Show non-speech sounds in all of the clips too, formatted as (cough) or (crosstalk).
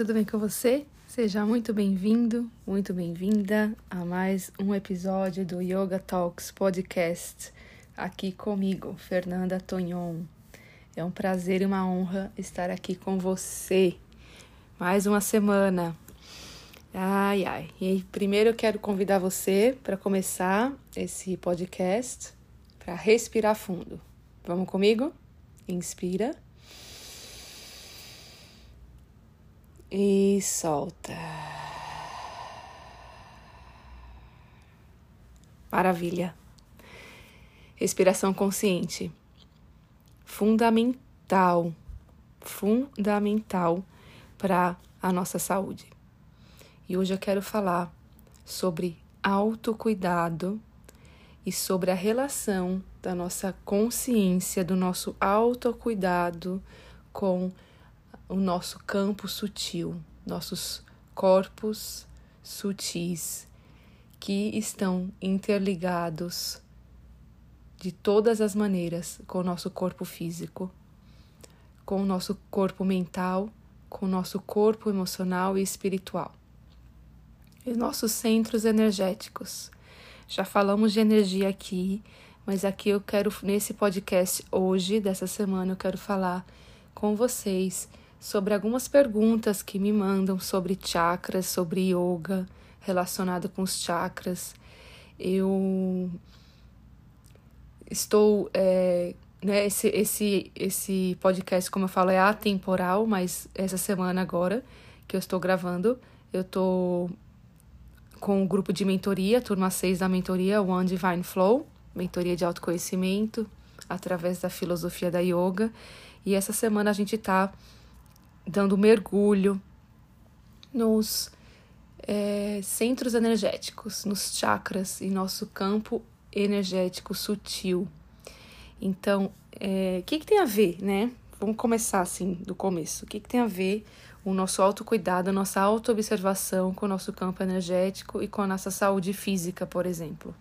tudo bem com você? Seja muito bem-vindo, muito bem-vinda a mais um episódio do Yoga Talks Podcast, aqui comigo, Fernanda Tonhon. É um prazer e uma honra estar aqui com você. Mais uma semana. Ai, ai. E primeiro eu quero convidar você para começar esse podcast, para respirar fundo. Vamos comigo? Inspira. E solta. Maravilha. Respiração consciente. Fundamental. Fundamental para a nossa saúde. E hoje eu quero falar sobre autocuidado e sobre a relação da nossa consciência, do nosso autocuidado com o nosso campo sutil, nossos corpos sutis que estão interligados de todas as maneiras com o nosso corpo físico, com o nosso corpo mental, com o nosso corpo emocional e espiritual. E nossos centros energéticos. Já falamos de energia aqui, mas aqui eu quero, nesse podcast hoje, dessa semana, eu quero falar com vocês sobre algumas perguntas que me mandam sobre chakras, sobre yoga relacionado com os chakras. Eu estou. É, né, esse, esse, esse podcast, como eu falo, é atemporal, mas essa semana agora que eu estou gravando, eu estou com o grupo de mentoria, turma 6 da mentoria, One Divine Flow, mentoria de autoconhecimento através da filosofia da yoga. E essa semana a gente está dando mergulho nos é, centros energéticos, nos chakras e nosso campo energético sutil. Então, o é, que, que tem a ver, né? Vamos começar assim, do começo. O que, que tem a ver o nosso autocuidado, a nossa autoobservação com o nosso campo energético e com a nossa saúde física, por exemplo?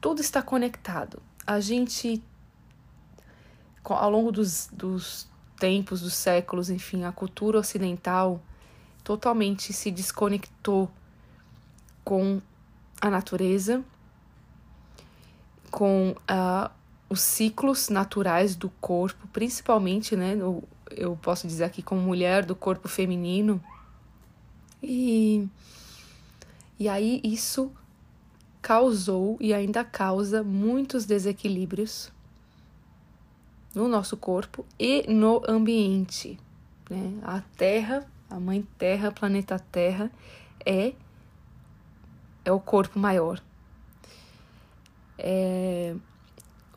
Tudo está conectado. A gente, ao longo dos, dos tempos, dos séculos, enfim, a cultura ocidental totalmente se desconectou com a natureza, com uh, os ciclos naturais do corpo, principalmente, né, no, eu posso dizer aqui como mulher do corpo feminino. E, e aí isso causou e ainda causa muitos desequilíbrios no nosso corpo e no ambiente. Né? A Terra, a Mãe Terra, planeta Terra, é, é o corpo maior. É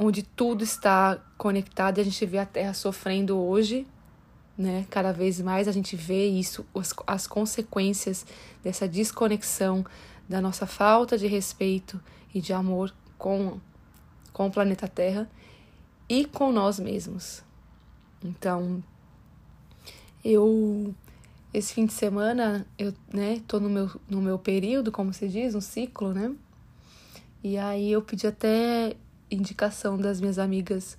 onde tudo está conectado e a gente vê a Terra sofrendo hoje, né? Cada vez mais a gente vê isso, as, as consequências dessa desconexão, da nossa falta de respeito e de amor com, com o planeta Terra e com nós mesmos. Então, eu esse fim de semana eu, né, tô no meu no meu período, como se diz, um ciclo, né? E aí eu pedi até indicação das minhas amigas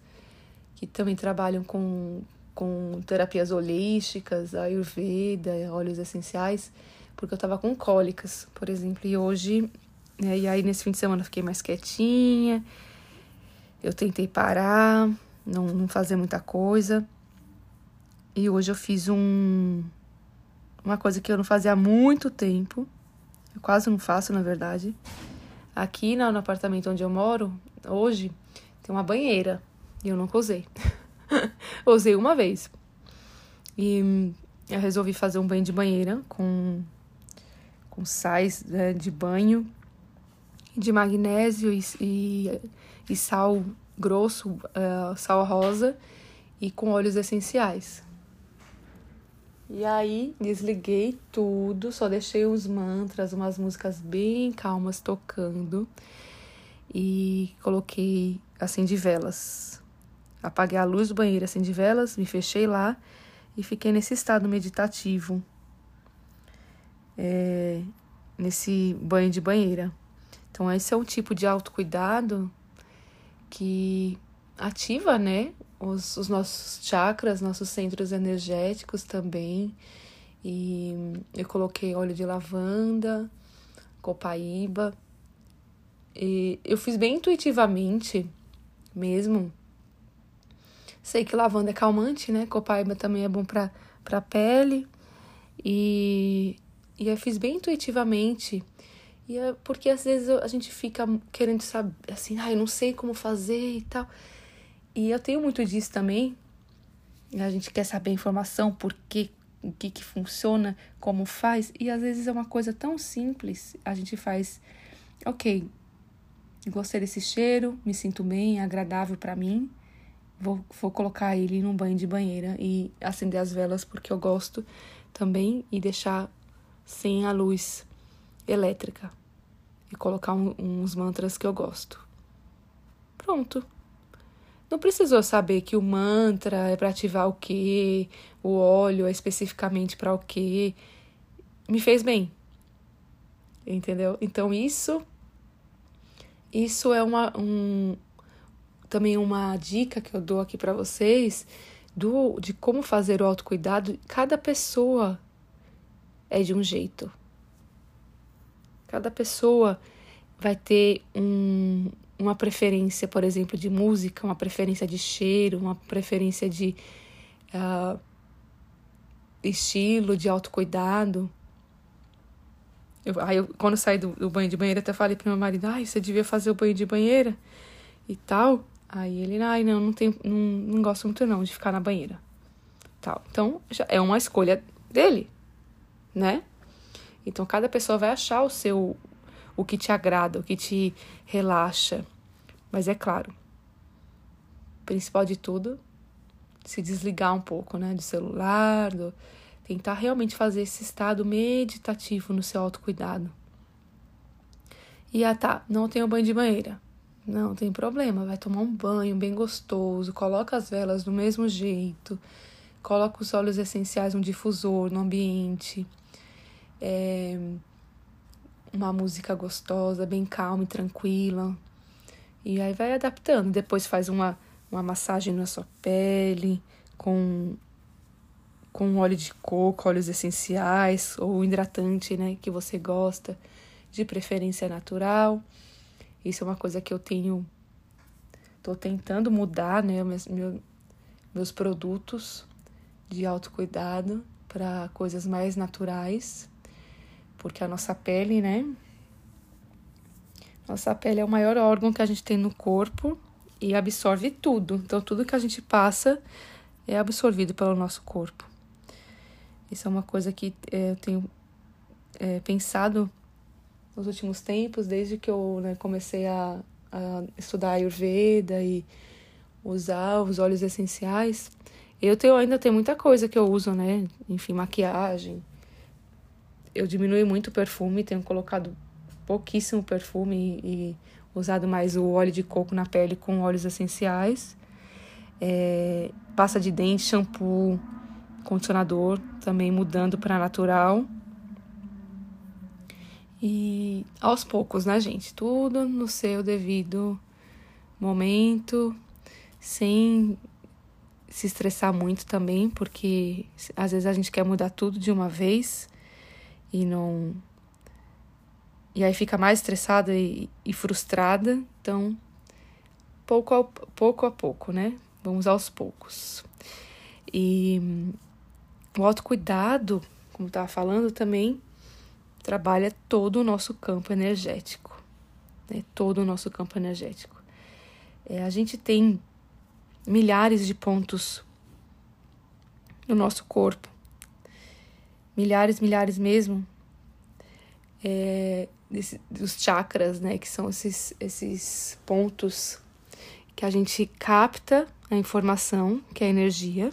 que também trabalham com com terapias holísticas, ayurveda, óleos essenciais, porque eu tava com cólicas, por exemplo, e hoje, né, e aí nesse fim de semana eu fiquei mais quietinha, eu tentei parar, não, não fazer muita coisa. E hoje eu fiz um uma coisa que eu não fazia há muito tempo. Eu quase não faço, na verdade. Aqui no, no apartamento onde eu moro, hoje, tem uma banheira. E eu nunca usei. (laughs) usei uma vez. E eu resolvi fazer um banho de banheira com, com sais né, de banho, de magnésio e, e sal grosso, uh, sal rosa e com óleos essenciais. E aí desliguei tudo, só deixei os mantras, umas músicas bem calmas tocando e coloquei acendi velas. Apaguei a luz do banheiro, acendi velas, me fechei lá e fiquei nesse estado meditativo, é, nesse banho de banheira. Então, esse é um tipo de autocuidado que ativa, né, os, os nossos chakras, nossos centros energéticos também, E eu coloquei óleo de lavanda, copaíba. E eu fiz bem intuitivamente mesmo. Sei que lavanda é calmante, né? Copaíba também é bom para para pele. E e eu fiz bem intuitivamente. E é porque às vezes a gente fica querendo saber assim, ah, eu não sei como fazer e tal. E eu tenho muito disso também. A gente quer saber informação, por quê, o que que funciona, como faz, e às vezes é uma coisa tão simples, a gente faz, ok, gostei desse cheiro, me sinto bem, é agradável para mim, vou, vou colocar ele num banho de banheira e acender as velas porque eu gosto também e deixar sem a luz elétrica e colocar um, uns mantras que eu gosto. Pronto. Não precisou saber que o mantra é para ativar o quê, o óleo é especificamente para o quê. Me fez bem. Entendeu? Então isso isso é uma um, também uma dica que eu dou aqui para vocês do de como fazer o autocuidado. Cada pessoa é de um jeito. Cada pessoa vai ter um, uma preferência, por exemplo, de música, uma preferência de cheiro, uma preferência de uh, estilo, de autocuidado. Eu, aí eu, quando eu saí do, do, banho de banheira, até falei pro meu marido, ai, você devia fazer o banho de banheira e tal. Aí ele, ai, não, não, tem, não, não gosto muito não de ficar na banheira. Tal. Então, já é uma escolha dele, né? Então, cada pessoa vai achar o seu, o que te agrada, o que te relaxa. Mas é claro, principal de tudo, se desligar um pouco, né, do celular, do, tentar realmente fazer esse estado meditativo no seu autocuidado. E ah tá, não tenho banho de banheira. Não tem problema, vai tomar um banho bem gostoso, coloca as velas do mesmo jeito, coloca os óleos essenciais, um difusor no ambiente. É, uma música gostosa, bem calma e tranquila. E aí vai adaptando. Depois faz uma, uma massagem na sua pele com, com óleo de coco, óleos essenciais ou hidratante, né, que você gosta, de preferência natural. Isso é uma coisa que eu tenho. Tô tentando mudar, né, meus, meus produtos de autocuidado para coisas mais naturais porque a nossa pele, né? Nossa pele é o maior órgão que a gente tem no corpo e absorve tudo. Então, tudo que a gente passa é absorvido pelo nosso corpo. Isso é uma coisa que é, eu tenho é, pensado nos últimos tempos, desde que eu né, comecei a, a estudar Ayurveda e usar os óleos essenciais. Eu tenho, ainda tem muita coisa que eu uso, né? Enfim, maquiagem, eu diminui muito o perfume, tenho colocado pouquíssimo perfume e, e usado mais o óleo de coco na pele com óleos essenciais. É, pasta de dente, shampoo, condicionador, também mudando para natural. E aos poucos, né, gente? Tudo no seu devido momento, sem se estressar muito também, porque às vezes a gente quer mudar tudo de uma vez e não. E aí fica mais estressada e, e frustrada. Então, pouco a, pouco a pouco, né? Vamos aos poucos. E o autocuidado, como estava falando também, trabalha todo o nosso campo energético. Né? Todo o nosso campo energético. É, a gente tem milhares de pontos no nosso corpo milhares, milhares mesmo, é, desse, dos chakras, né? Que são esses, esses pontos que a gente capta a informação, que é a energia,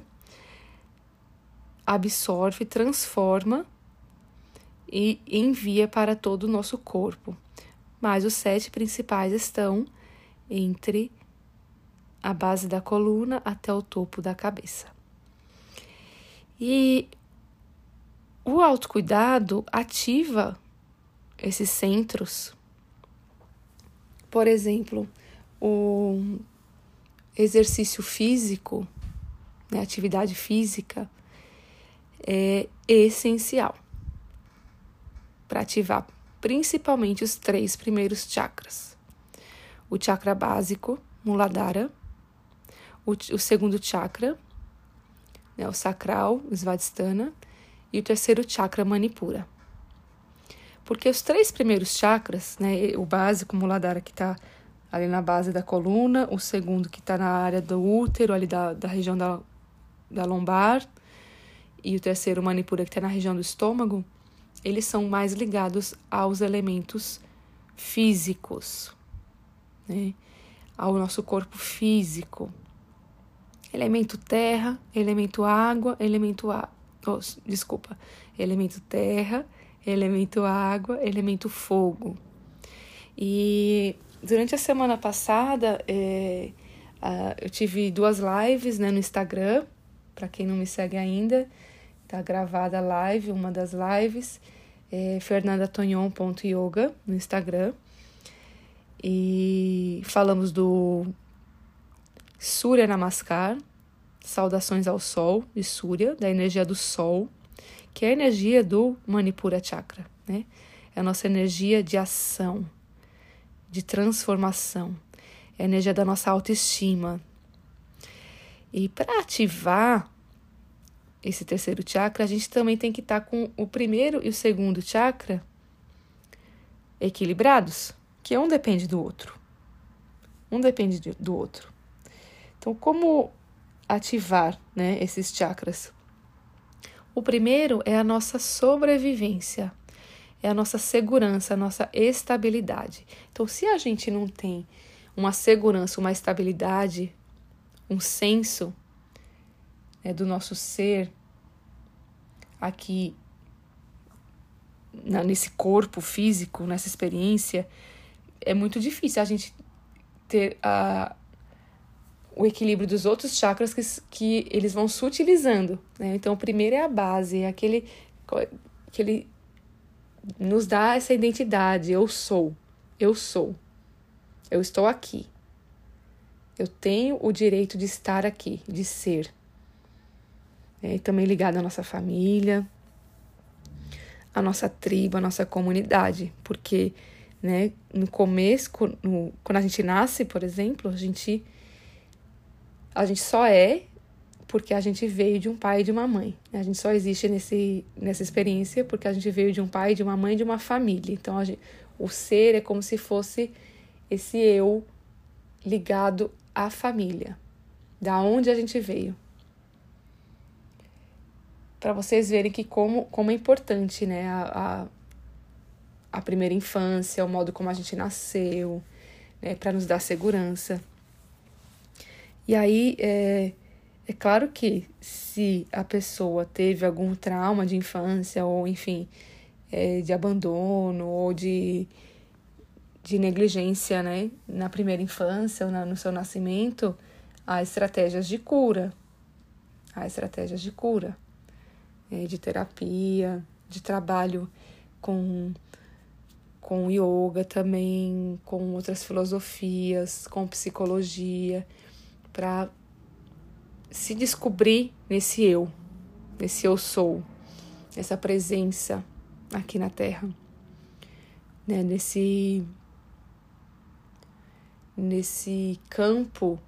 absorve, transforma e envia para todo o nosso corpo. Mas os sete principais estão entre a base da coluna até o topo da cabeça. E o autocuidado ativa esses centros. Por exemplo, o exercício físico, né, atividade física, é essencial para ativar principalmente os três primeiros chakras: o chakra básico, Muladhara, o, o segundo chakra, né, o sacral, Svadhisthana, e o terceiro chakra, Manipura. Porque os três primeiros chakras, né, o básico, Muladhara, que está ali na base da coluna, o segundo que está na área do útero, ali da, da região da, da lombar, e o terceiro, Manipura, que está na região do estômago, eles são mais ligados aos elementos físicos, né? ao nosso corpo físico. Elemento terra, elemento água, elemento. Oh, desculpa, elemento terra, elemento água, elemento fogo. E durante a semana passada, é, uh, eu tive duas lives né, no Instagram, para quem não me segue ainda, tá gravada a live, uma das lives, é fernandatonhon.yoga no Instagram. E falamos do Surya Namaskar, saudações ao Sol de Surya, da energia do Sol, que é a energia do Manipura Chakra, né? É a nossa energia de ação, de transformação, é a energia da nossa autoestima. E para ativar esse terceiro chakra, a gente também tem que estar tá com o primeiro e o segundo chakra equilibrados, que um depende do outro. Um depende do outro. Então, como ativar né, esses chakras? O primeiro é a nossa sobrevivência, é a nossa segurança, a nossa estabilidade. Então, se a gente não tem uma segurança, uma estabilidade, um senso né, do nosso ser aqui na, nesse corpo físico, nessa experiência, é muito difícil a gente ter a, o equilíbrio dos outros chakras que, que eles vão sutilizando. Né? Então, o primeiro é a base, é aquele que ele nos dá essa identidade. Eu sou, eu sou, eu estou aqui. Eu tenho o direito de estar aqui, de ser né? e também ligado à nossa família, à nossa tribo, à nossa comunidade, porque né, no começo, no, quando a gente nasce, por exemplo, a gente, a gente só é porque a gente veio de um pai e de uma mãe. A gente só existe nesse, nessa experiência porque a gente veio de um pai, de uma mãe, de uma família. Então, gente, o ser é como se fosse esse eu ligado à família, da onde a gente veio para vocês verem que como, como é importante, né, a, a, a, primeira infância, o modo como a gente nasceu, né, para nos dar segurança. E aí, é, é claro que se a pessoa teve algum trauma de infância, ou enfim, é, de abandono, ou de, de negligência, né, na primeira infância ou na, no seu nascimento, há estratégias de cura. Há estratégias de cura é, de terapia, de trabalho com, com yoga também, com outras filosofias, com psicologia, para se descobrir nesse eu, nesse eu sou, nessa presença aqui na Terra, né? nesse, nesse campo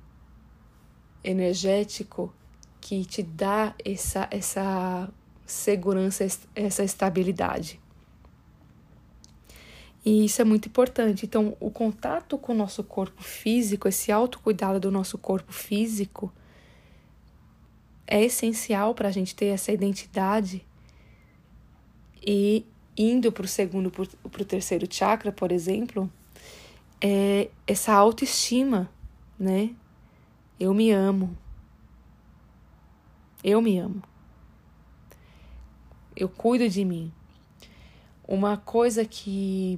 energético que te dá essa, essa segurança, essa estabilidade. E isso é muito importante. Então, o contato com o nosso corpo físico, esse autocuidado do nosso corpo físico, é essencial para a gente ter essa identidade. E indo para o segundo, para o terceiro chakra, por exemplo, é essa autoestima, né? Eu me amo. Eu me amo eu cuido de mim. Uma coisa que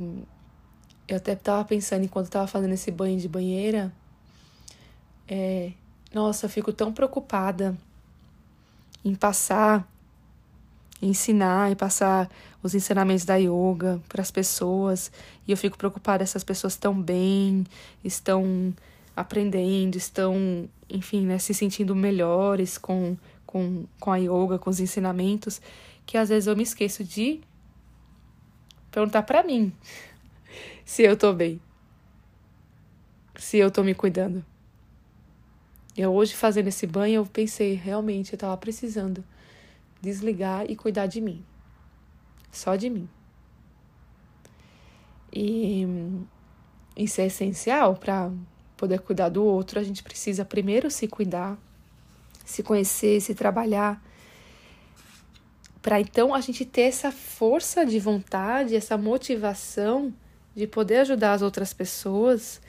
eu até estava pensando enquanto estava fazendo esse banho de banheira é: nossa, eu fico tão preocupada em passar, ensinar e passar os ensinamentos da yoga para as pessoas. E eu fico preocupada, essas pessoas estão bem, estão aprendendo, estão, enfim, né, se sentindo melhores com, com, com a yoga, com os ensinamentos, que às vezes eu me esqueço de perguntar para mim se eu tô bem, se eu tô me cuidando. Eu hoje fazendo esse banho, eu pensei, realmente, eu tava precisando desligar e cuidar de mim. Só de mim. E isso é essencial para poder cuidar do outro. A gente precisa primeiro se cuidar, se conhecer, se trabalhar, para então a gente ter essa força de vontade, essa motivação de poder ajudar as outras pessoas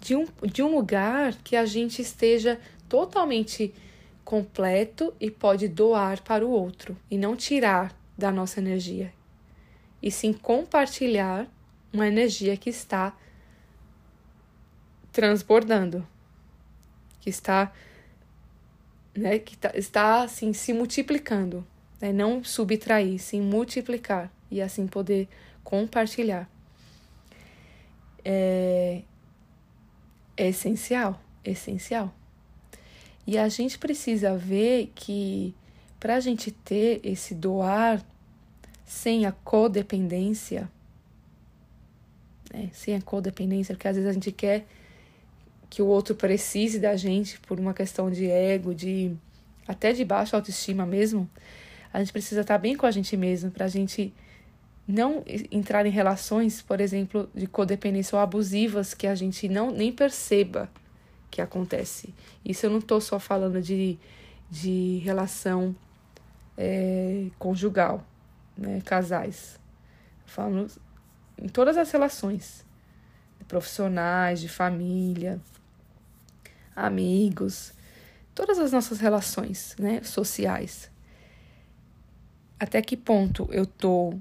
de um, de um lugar que a gente esteja totalmente completo e pode doar para o outro e não tirar da nossa energia, e sim compartilhar uma energia que está transbordando, que está, né, que tá, está assim se multiplicando, né, não subtrair, sim multiplicar e assim poder compartilhar. É, é essencial, essencial. E a gente precisa ver que para a gente ter esse doar sem a codependência, né? sem a codependência, porque às vezes a gente quer que o outro precise da gente por uma questão de ego, de até de baixa autoestima mesmo, a gente precisa estar bem com a gente mesmo para a gente não entrar em relações, por exemplo, de codependência ou abusivas que a gente não nem perceba que acontece. Isso eu não estou só falando de, de relação é, conjugal, né, casais. Falando em todas as relações, profissionais, de família, amigos, todas as nossas relações, né, sociais. Até que ponto eu tô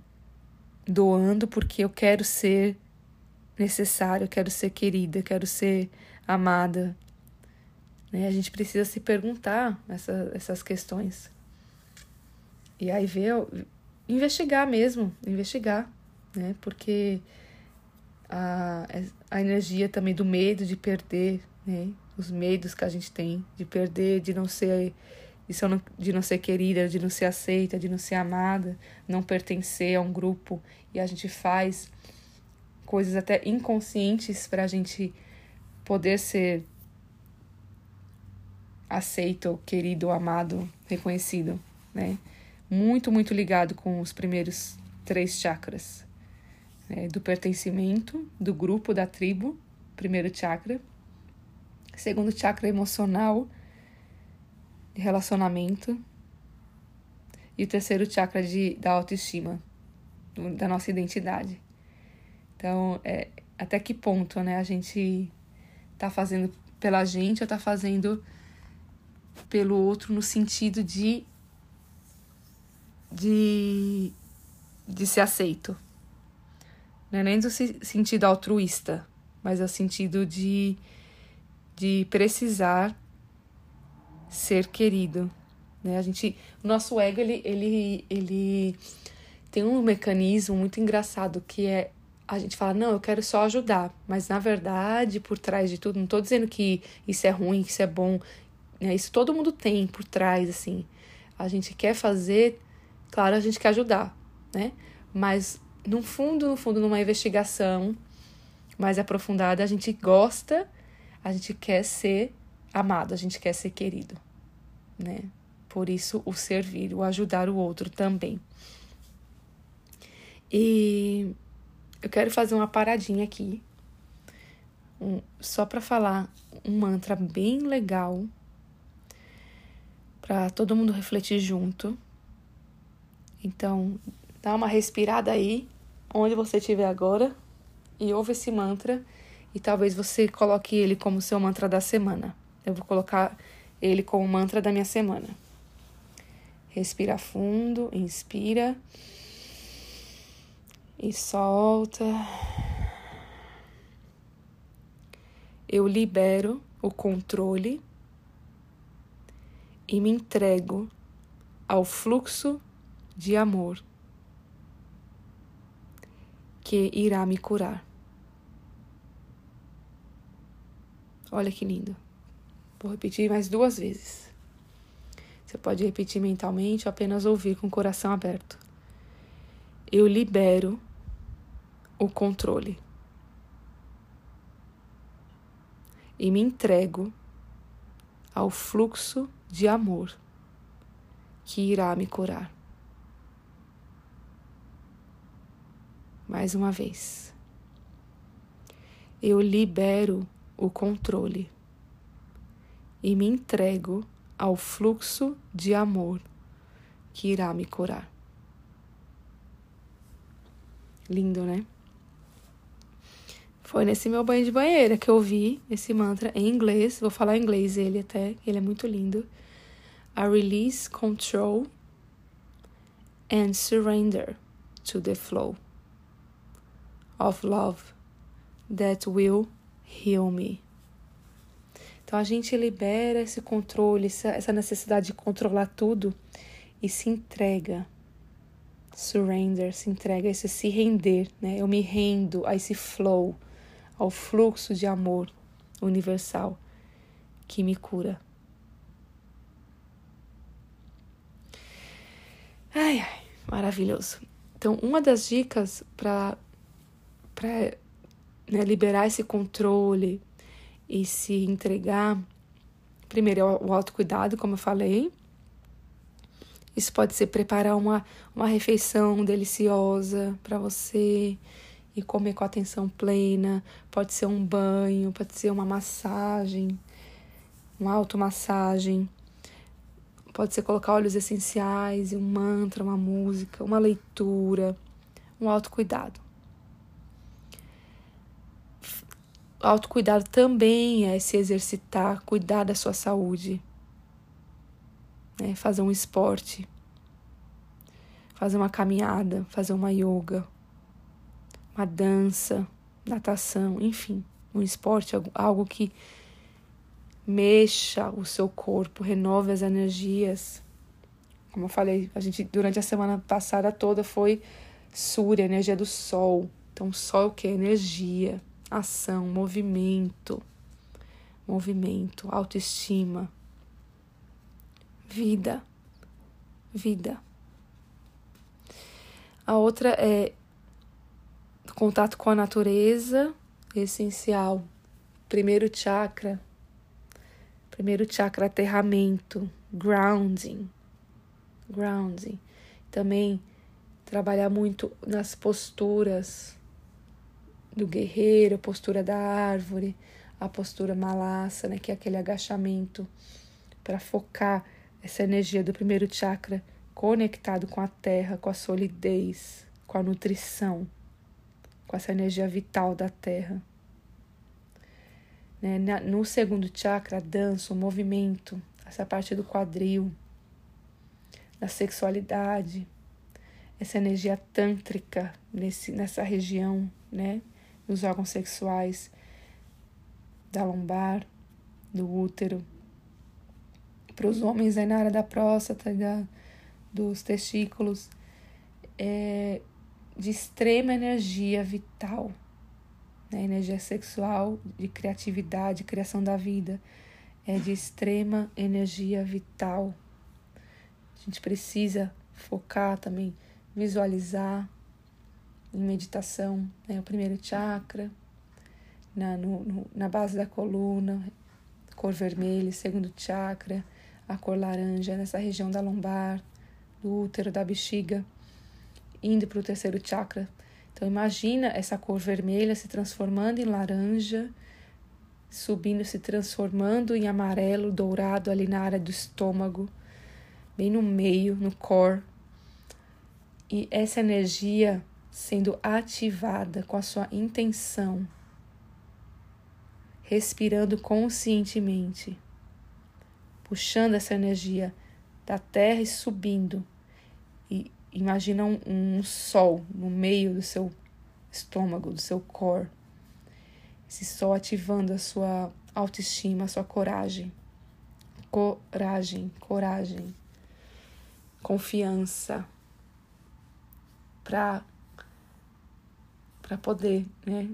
doando porque eu quero ser necessário, eu quero ser querida, eu quero ser amada. Né? A gente precisa se perguntar essa, essas questões. E aí ver, investigar mesmo, investigar, né? Porque a, a energia também do medo de perder, né? Os medos que a gente tem de perder, de não ser de não ser querida, de não ser aceita, de não ser amada, não pertencer a um grupo e a gente faz coisas até inconscientes para a gente poder ser aceito, querido, amado, reconhecido, né? Muito, muito ligado com os primeiros três chakras, né? do pertencimento, do grupo, da tribo, primeiro chakra, segundo chakra emocional, de relacionamento. E o terceiro chakra de, da autoestima, da nossa identidade. Então, é, até que ponto né, a gente tá fazendo pela gente ou tá fazendo pelo outro no sentido de de, de ser aceito. Não é nem do sentido altruísta, mas é o sentido de, de precisar ser querido. Né? A gente, o nosso ego ele, ele, ele tem um mecanismo muito engraçado que é a gente fala, não, eu quero só ajudar, mas na verdade, por trás de tudo, não estou dizendo que isso é ruim, que isso é bom, né? Isso todo mundo tem por trás, assim. A gente quer fazer, claro, a gente quer ajudar, né? Mas no fundo, no fundo, numa investigação mais aprofundada, a gente gosta, a gente quer ser amado, a gente quer ser querido, né? Por isso o servir, o ajudar o outro também. E eu quero fazer uma paradinha aqui, um, só para falar um mantra bem legal para todo mundo refletir junto. Então, dá uma respirada aí, onde você estiver agora, e ouve esse mantra, e talvez você coloque ele como seu mantra da semana. Eu vou colocar ele como mantra da minha semana. Respira fundo, inspira e solta. Eu libero o controle e me entrego ao fluxo de amor que irá me curar. Olha que lindo. Vou repetir mais duas vezes. Você pode repetir mentalmente ou apenas ouvir com o coração aberto. Eu libero o controle. E me entrego ao fluxo de amor que irá me curar. Mais uma vez. Eu libero o controle e me entrego ao fluxo de amor que irá me curar. Lindo, né? Foi nesse meu banho de banheira que eu ouvi esse mantra em inglês. Vou falar em inglês ele até, ele é muito lindo. I release control and surrender to the flow of love that will heal me. Então a gente libera esse controle, essa necessidade de controlar tudo e se entrega surrender, se entrega esse se render, né? Eu me rendo a esse flow, ao fluxo de amor universal que me cura. Ai, ai, maravilhoso. Então, uma das dicas para né, liberar esse controle e se entregar, primeiro o autocuidado, como eu falei, isso pode ser preparar uma, uma refeição deliciosa para você e comer com atenção plena. Pode ser um banho, pode ser uma massagem, uma automassagem. Pode ser colocar óleos essenciais, um mantra, uma música, uma leitura, um autocuidado. Autocuidado também é se exercitar, cuidar da sua saúde né? fazer um esporte, fazer uma caminhada, fazer uma yoga, uma dança, natação, enfim, um esporte, algo que mexa o seu corpo, renove as energias. Como eu falei, a gente durante a semana passada toda foi Surya, energia do sol. Então, sol é que? Energia, ação, movimento, movimento, autoestima vida. Vida. A outra é contato com a natureza, essencial. Primeiro chakra. Primeiro chakra, aterramento, grounding. Grounding. Também trabalhar muito nas posturas do guerreiro, a postura da árvore, a postura malassa, né, que é aquele agachamento para focar essa energia do primeiro chakra conectado com a terra, com a solidez, com a nutrição, com essa energia vital da terra. Né? No segundo chakra, a dança, o movimento, essa parte do quadril, da sexualidade, essa energia tântrica nesse, nessa região, né? Nos órgãos sexuais, da lombar, do útero, para os homens aí na área da próstata, da, dos testículos, é de extrema energia vital, né? energia sexual, de criatividade, criação da vida, é de extrema energia vital. A gente precisa focar também, visualizar em meditação, né? o primeiro chakra, na, no, no, na base da coluna, cor vermelha, segundo chakra, a cor laranja nessa região da lombar, do útero, da bexiga, indo para o terceiro chakra. Então imagina essa cor vermelha se transformando em laranja, subindo, se transformando em amarelo, dourado ali na área do estômago, bem no meio, no core. E essa energia sendo ativada com a sua intenção, respirando conscientemente puxando essa energia da terra e subindo. E imagina um, um sol no meio do seu estômago, do seu core. Esse sol ativando a sua autoestima, a sua coragem. Coragem, coragem. Confiança. Para para poder, né,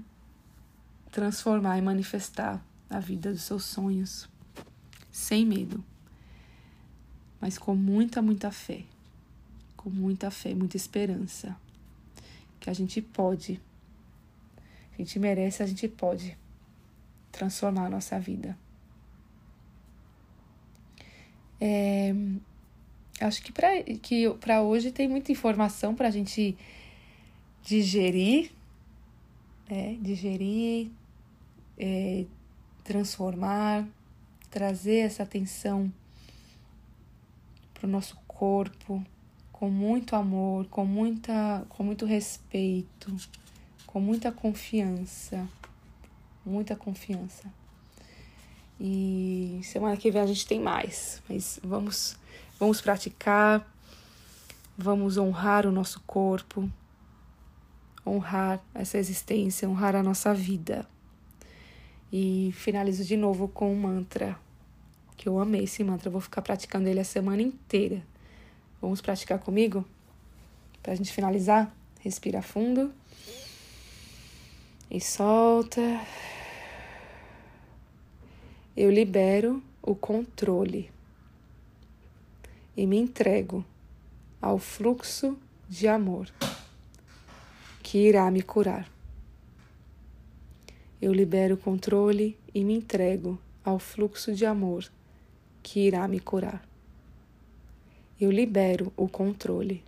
transformar e manifestar a vida dos seus sonhos sem medo. mas com muita, muita fé. Com muita fé, muita esperança. Que a gente pode, a gente merece, a gente pode transformar a nossa vida. É, acho que para que hoje tem muita informação para a gente digerir, né? digerir, é, transformar, trazer essa atenção para o nosso corpo com muito amor, com, muita, com muito respeito, com muita confiança, muita confiança. E semana que vem a gente tem mais, mas vamos vamos praticar, vamos honrar o nosso corpo, honrar essa existência, honrar a nossa vida. E finalizo de novo com um mantra, que eu amei esse mantra, vou ficar praticando ele a semana inteira. Vamos praticar comigo? Pra gente finalizar, respira fundo e solta. Eu libero o controle e me entrego ao fluxo de amor que irá me curar. Eu libero o controle e me entrego ao fluxo de amor que irá me curar. Eu libero o controle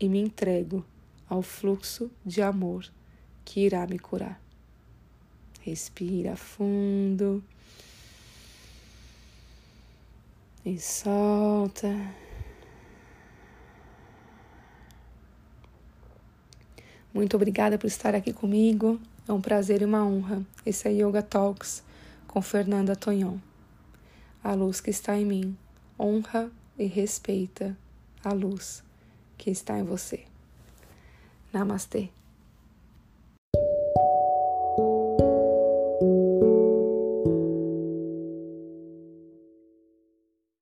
e me entrego ao fluxo de amor que irá me curar. Respira fundo e solta. Muito obrigada por estar aqui comigo. É um prazer e uma honra. Esse é Yoga Talks com Fernanda Tonhon. A luz que está em mim honra e respeita a luz que está em você. Namastê.